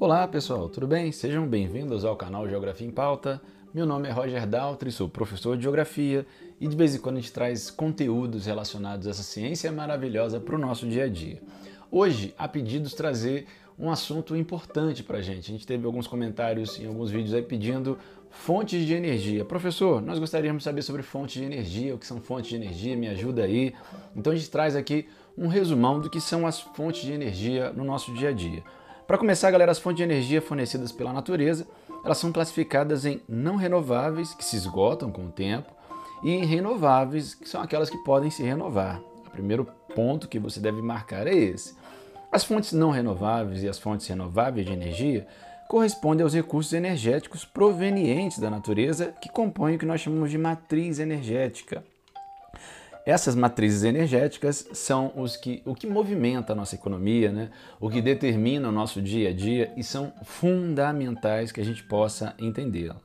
Olá pessoal, tudo bem? Sejam bem-vindos ao canal Geografia em Pauta. Meu nome é Roger Daltri, sou professor de Geografia e de vez em quando a gente traz conteúdos relacionados a essa ciência maravilhosa para o nosso dia a dia. Hoje, há pedidos trazer um assunto importante para a gente. A gente teve alguns comentários em alguns vídeos aí pedindo fontes de energia. Professor, nós gostaríamos de saber sobre fontes de energia, o que são fontes de energia, me ajuda aí. Então a gente traz aqui um resumão do que são as fontes de energia no nosso dia a dia. Para começar, galera, as fontes de energia fornecidas pela natureza, elas são classificadas em não renováveis, que se esgotam com o tempo, e em renováveis, que são aquelas que podem se renovar. O primeiro ponto que você deve marcar é esse. As fontes não renováveis e as fontes renováveis de energia correspondem aos recursos energéticos provenientes da natureza que compõem o que nós chamamos de matriz energética. Essas matrizes energéticas são os que, o que movimenta a nossa economia, né? o que determina o nosso dia a dia e são fundamentais que a gente possa entendê-la.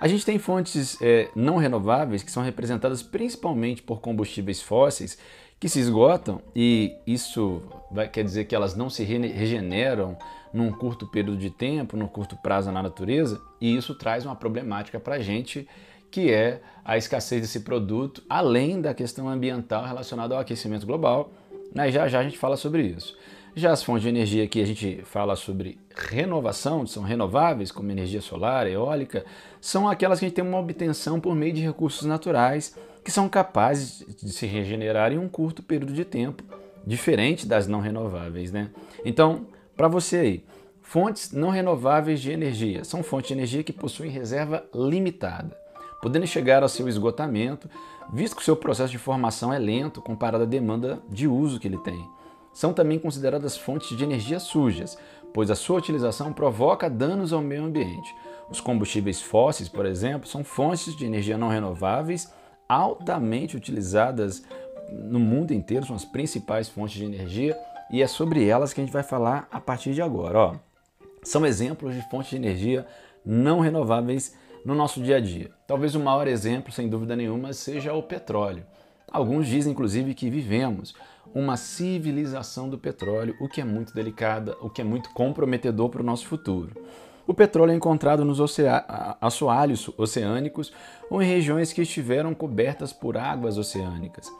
A gente tem fontes é, não renováveis que são representadas principalmente por combustíveis fósseis que se esgotam e isso vai, quer dizer que elas não se regeneram num curto período de tempo, num curto prazo na natureza, e isso traz uma problemática para a gente que é a escassez desse produto, além da questão ambiental relacionada ao aquecimento global. Né? Já já a gente fala sobre isso. Já as fontes de energia que a gente fala sobre renovação, são renováveis, como energia solar, eólica, são aquelas que a gente tem uma obtenção por meio de recursos naturais que são capazes de se regenerar em um curto período de tempo, diferente das não renováveis. Né? Então, para você aí, fontes não renováveis de energia são fontes de energia que possuem reserva limitada podendo chegar ao seu esgotamento, visto que o seu processo de formação é lento comparado à demanda de uso que ele tem. São também consideradas fontes de energia sujas, pois a sua utilização provoca danos ao meio ambiente. Os combustíveis fósseis, por exemplo, são fontes de energia não renováveis altamente utilizadas no mundo inteiro, são as principais fontes de energia e é sobre elas que a gente vai falar a partir de agora. Ó, são exemplos de fontes de energia não renováveis no nosso dia a dia. Talvez o maior exemplo, sem dúvida nenhuma, seja o petróleo. Alguns dizem, inclusive, que vivemos uma civilização do petróleo, o que é muito delicada, o que é muito comprometedor para o nosso futuro. O petróleo é encontrado nos assoalhos oceânicos ou em regiões que estiveram cobertas por águas oceânicas.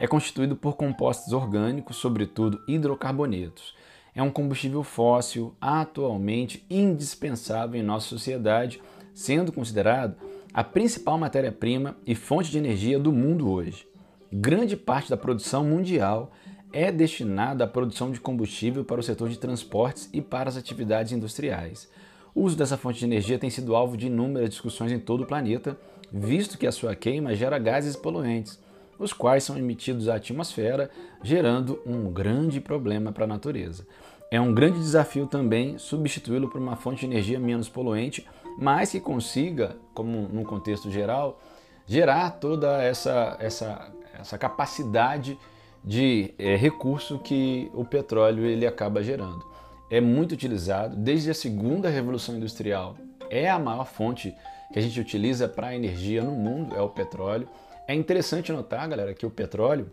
É constituído por compostos orgânicos, sobretudo hidrocarbonetos. É um combustível fóssil atualmente indispensável em nossa sociedade sendo considerado a principal matéria-prima e fonte de energia do mundo hoje. Grande parte da produção mundial é destinada à produção de combustível para o setor de transportes e para as atividades industriais. O uso dessa fonte de energia tem sido alvo de inúmeras discussões em todo o planeta, visto que a sua queima gera gases poluentes, os quais são emitidos à atmosfera, gerando um grande problema para a natureza. É um grande desafio também substituí-lo por uma fonte de energia menos poluente mas que consiga, como no contexto geral, gerar toda essa, essa, essa capacidade de é, recurso que o petróleo ele acaba gerando. É muito utilizado desde a segunda revolução industrial. É a maior fonte que a gente utiliza para energia no mundo, é o petróleo. É interessante notar, galera, que o petróleo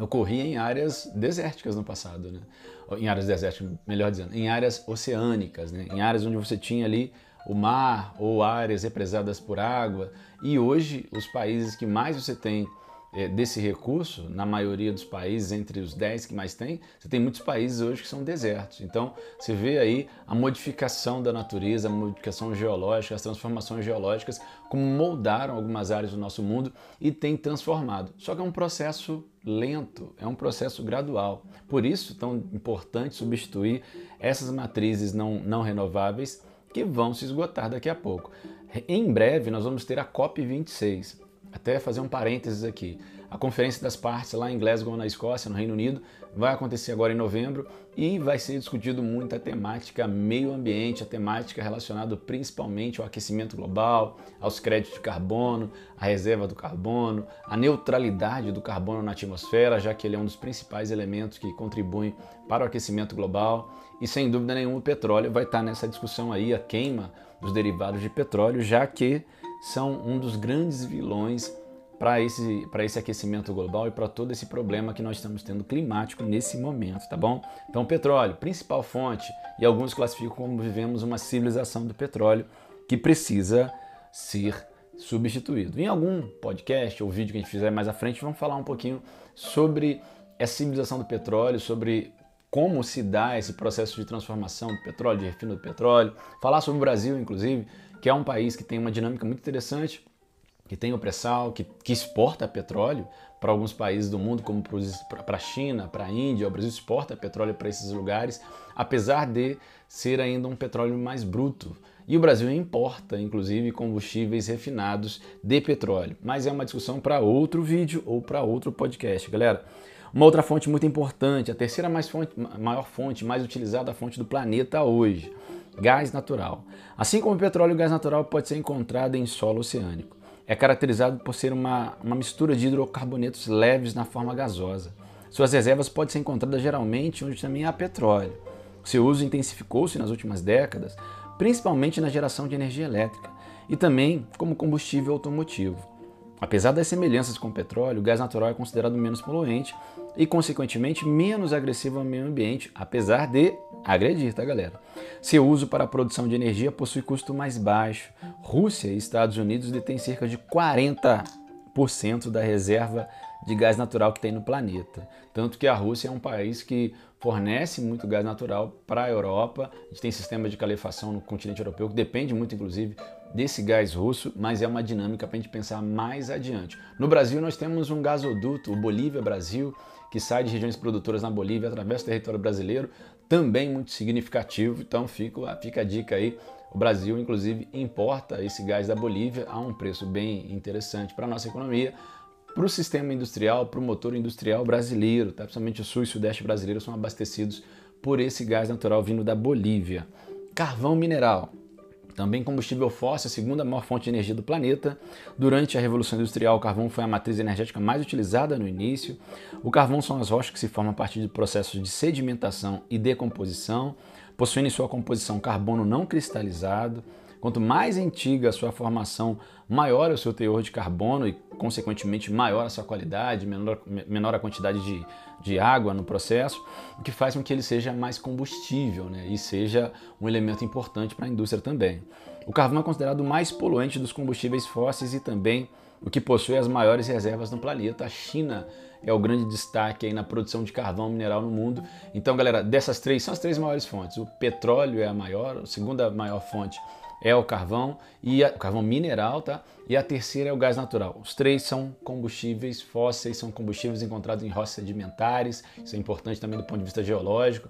ocorria em áreas desérticas no passado, né? Em áreas desérticas, melhor dizendo, em áreas oceânicas, né? Em áreas onde você tinha ali o mar ou áreas represadas por água. E hoje, os países que mais você tem é, desse recurso, na maioria dos países, entre os 10 que mais tem, você tem muitos países hoje que são desertos. Então, você vê aí a modificação da natureza, a modificação geológica, as transformações geológicas, como moldaram algumas áreas do nosso mundo e tem transformado. Só que é um processo lento, é um processo gradual. Por isso, tão importante substituir essas matrizes não, não renováveis que vão se esgotar daqui a pouco. Em breve nós vamos ter a COP26. Até fazer um parênteses aqui. A Conferência das Partes lá em Glasgow, na Escócia, no Reino Unido, vai acontecer agora em novembro e vai ser discutido muito a temática meio ambiente, a temática relacionada principalmente ao aquecimento global, aos créditos de carbono, a reserva do carbono, a neutralidade do carbono na atmosfera, já que ele é um dos principais elementos que contribuem para o aquecimento global. E sem dúvida nenhuma o petróleo vai estar nessa discussão aí, a queima dos derivados de petróleo, já que são um dos grandes vilões para esse, esse aquecimento global e para todo esse problema que nós estamos tendo climático nesse momento, tá bom? Então, petróleo, principal fonte, e alguns classificam como vivemos uma civilização do petróleo que precisa ser substituído. Em algum podcast ou vídeo que a gente fizer mais à frente, vamos falar um pouquinho sobre essa civilização do petróleo, sobre como se dá esse processo de transformação do petróleo, de refino do petróleo, falar sobre o Brasil, inclusive, que é um país que tem uma dinâmica muito interessante, que tem o pré-sal, que, que exporta petróleo para alguns países do mundo, como para a China, para a Índia. O Brasil exporta petróleo para esses lugares, apesar de ser ainda um petróleo mais bruto. E o Brasil importa, inclusive, combustíveis refinados de petróleo. Mas é uma discussão para outro vídeo ou para outro podcast, galera. Uma outra fonte muito importante, a terceira mais fonte, maior fonte, mais utilizada fonte do planeta hoje, gás natural. Assim como o petróleo, o gás natural pode ser encontrado em solo oceânico. É caracterizado por ser uma, uma mistura de hidrocarbonetos leves na forma gasosa. Suas reservas podem ser encontradas geralmente onde também há petróleo. Seu uso intensificou-se nas últimas décadas, principalmente na geração de energia elétrica e também como combustível automotivo. Apesar das semelhanças com o petróleo, o gás natural é considerado menos poluente e, consequentemente, menos agressivo ao meio ambiente, apesar de agredir, tá, galera? Seu uso para a produção de energia possui custo mais baixo. Rússia e Estados Unidos detêm cerca de 40% da reserva de gás natural que tem no planeta. Tanto que a Rússia é um país que fornece muito gás natural para a Europa. A gente tem sistema de calefação no continente europeu que depende muito, inclusive, desse gás russo, mas é uma dinâmica para a gente pensar mais adiante. No Brasil, nós temos um gasoduto, o Bolívia-Brasil, que sai de regiões produtoras na Bolívia, através do território brasileiro, também muito significativo. Então, fica, fica a dica aí. O Brasil, inclusive, importa esse gás da Bolívia a um preço bem interessante para a nossa economia, para o sistema industrial, para o motor industrial brasileiro, tá? principalmente o sul e sudeste brasileiro são abastecidos por esse gás natural vindo da Bolívia. Carvão mineral. Também combustível fóssil, a segunda maior fonte de energia do planeta. Durante a Revolução Industrial, o carvão foi a matriz energética mais utilizada no início. O carvão são as rochas que se formam a partir de processos de sedimentação e decomposição, possuindo em sua composição carbono não cristalizado. Quanto mais antiga a sua formação, maior é o seu teor de carbono e, consequentemente, maior a sua qualidade, menor, menor a quantidade de, de água no processo, o que faz com que ele seja mais combustível né? e seja um elemento importante para a indústria também. O carvão é considerado o mais poluente dos combustíveis fósseis e também o que possui as maiores reservas no planeta. A China é o grande destaque aí na produção de carvão mineral no mundo. Então, galera, dessas três são as três maiores fontes. O petróleo é a maior, a segunda maior fonte é o carvão e a, o carvão mineral, tá? E a terceira é o gás natural. Os três são combustíveis fósseis, são combustíveis encontrados em rochas sedimentares. Isso é importante também do ponto de vista geológico.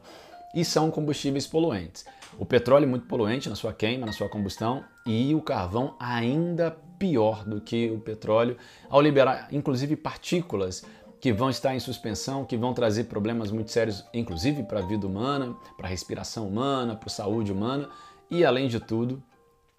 E são combustíveis poluentes. O petróleo é muito poluente na sua queima, na sua combustão, e o carvão ainda pior do que o petróleo, ao liberar inclusive partículas que vão estar em suspensão, que vão trazer problemas muito sérios, inclusive para a vida humana, para a respiração humana, para a saúde humana, e além de tudo,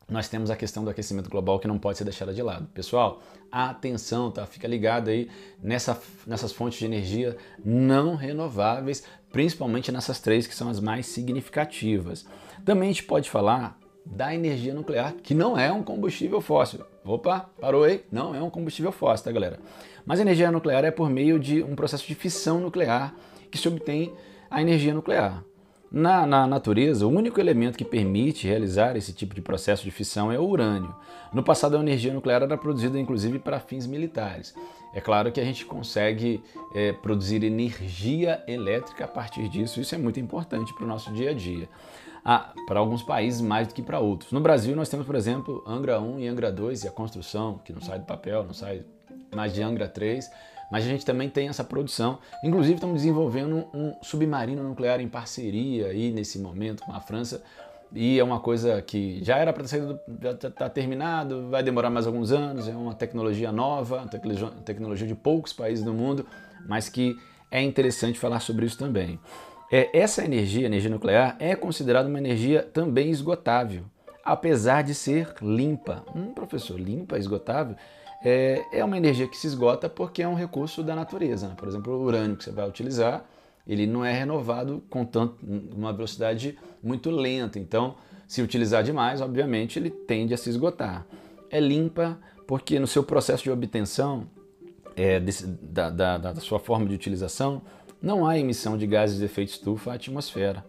nós temos a questão do aquecimento global que não pode ser deixada de lado. Pessoal, atenção, tá? Fica ligado aí nessa, nessas fontes de energia não renováveis, principalmente nessas três que são as mais significativas. Também a gente pode falar da energia nuclear, que não é um combustível fóssil. Opa, parou aí? Não é um combustível fóssil, tá, galera? Mas a energia nuclear é por meio de um processo de fissão nuclear que se obtém a energia nuclear. Na, na, natureza, o único elemento que permite realizar esse tipo de processo de fissão é o urânio. No passado, a energia nuclear era produzida inclusive para fins militares. É claro que a gente consegue é, produzir energia elétrica a partir disso, isso é muito importante para o nosso dia a dia. Ah, para alguns países mais do que para outros. No Brasil, nós temos, por exemplo, Angra 1 e Angra 2 e a construção, que não sai do papel, não sai mais de Angra 3 mas a gente também tem essa produção. Inclusive, estamos desenvolvendo um submarino nuclear em parceria aí nesse momento com a França. E é uma coisa que já era para sido, já está tá terminado, vai demorar mais alguns anos, é uma tecnologia nova, tecnologia, tecnologia de poucos países do mundo, mas que é interessante falar sobre isso também. É, essa energia, energia nuclear, é considerada uma energia também esgotável, apesar de ser limpa. Hum, professor, limpa, esgotável? É, é uma energia que se esgota porque é um recurso da natureza. Né? Por exemplo, o urânio que você vai utilizar, ele não é renovado com tanto, uma velocidade muito lenta. Então, se utilizar demais, obviamente, ele tende a se esgotar. É limpa porque no seu processo de obtenção é, desse, da, da, da sua forma de utilização, não há emissão de gases de efeito estufa à atmosfera.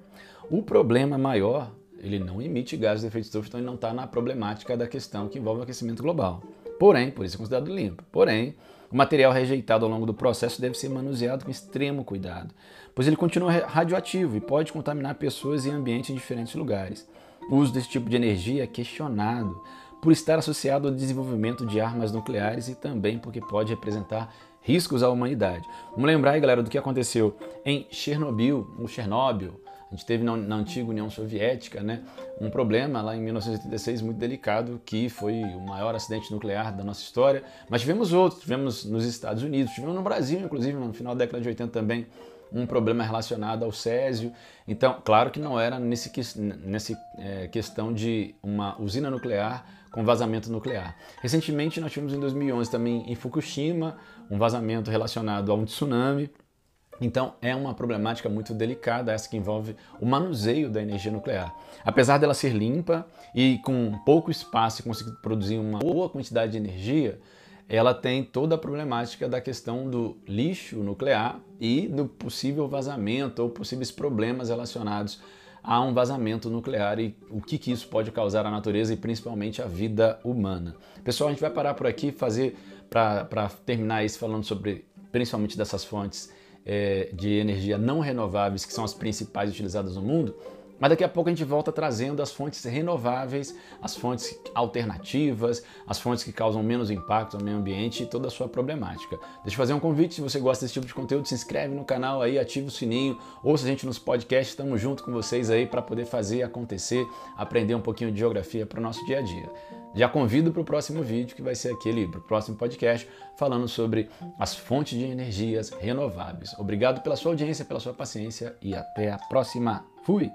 O problema maior, ele não emite gases de efeito estufa, então ele não está na problemática da questão que envolve o aquecimento global. Porém, por isso é considerado limpo. Porém, o material rejeitado ao longo do processo deve ser manuseado com extremo cuidado, pois ele continua radioativo e pode contaminar pessoas e ambientes em diferentes lugares. O uso desse tipo de energia é questionado por estar associado ao desenvolvimento de armas nucleares e também porque pode representar riscos à humanidade. Vamos lembrar aí, galera, do que aconteceu em Chernobyl, no Chernobyl. A gente teve na, na, antiga União Soviética né, um problema lá em 1986 muito delicado, que foi o maior acidente nuclear da nossa história. Mas tivemos outros, tivemos nos Estados Unidos, tivemos no Brasil, inclusive, no final da década de 80 também, um problema relacionado ao césio. Então, claro que não era nesse, nesse é, questão de uma usina nuclear com vazamento nuclear. Recentemente nós tivemos em 2011 também em Fukushima um vazamento relacionado a um tsunami. Então é uma problemática muito delicada essa que envolve o manuseio da energia nuclear. Apesar dela ser limpa e com pouco espaço conseguir produzir uma boa quantidade de energia, ela tem toda a problemática da questão do lixo nuclear e do possível vazamento ou possíveis problemas relacionados a um vazamento nuclear e o que, que isso pode causar à natureza e principalmente à vida humana. Pessoal, a gente vai parar por aqui, fazer para terminar isso falando sobre principalmente dessas fontes é, de energia não renováveis que são as principais utilizadas no mundo. Mas daqui a pouco a gente volta trazendo as fontes renováveis, as fontes alternativas, as fontes que causam menos impacto ao meio ambiente e toda a sua problemática. Deixa eu fazer um convite, se você gosta desse tipo de conteúdo, se inscreve no canal aí, ativa o sininho, ouça a gente nos podcasts, estamos junto com vocês aí para poder fazer acontecer, aprender um pouquinho de geografia para o nosso dia a dia. Já convido para o próximo vídeo, que vai ser aquele, para o próximo podcast, falando sobre as fontes de energias renováveis. Obrigado pela sua audiência, pela sua paciência e até a próxima. Fui!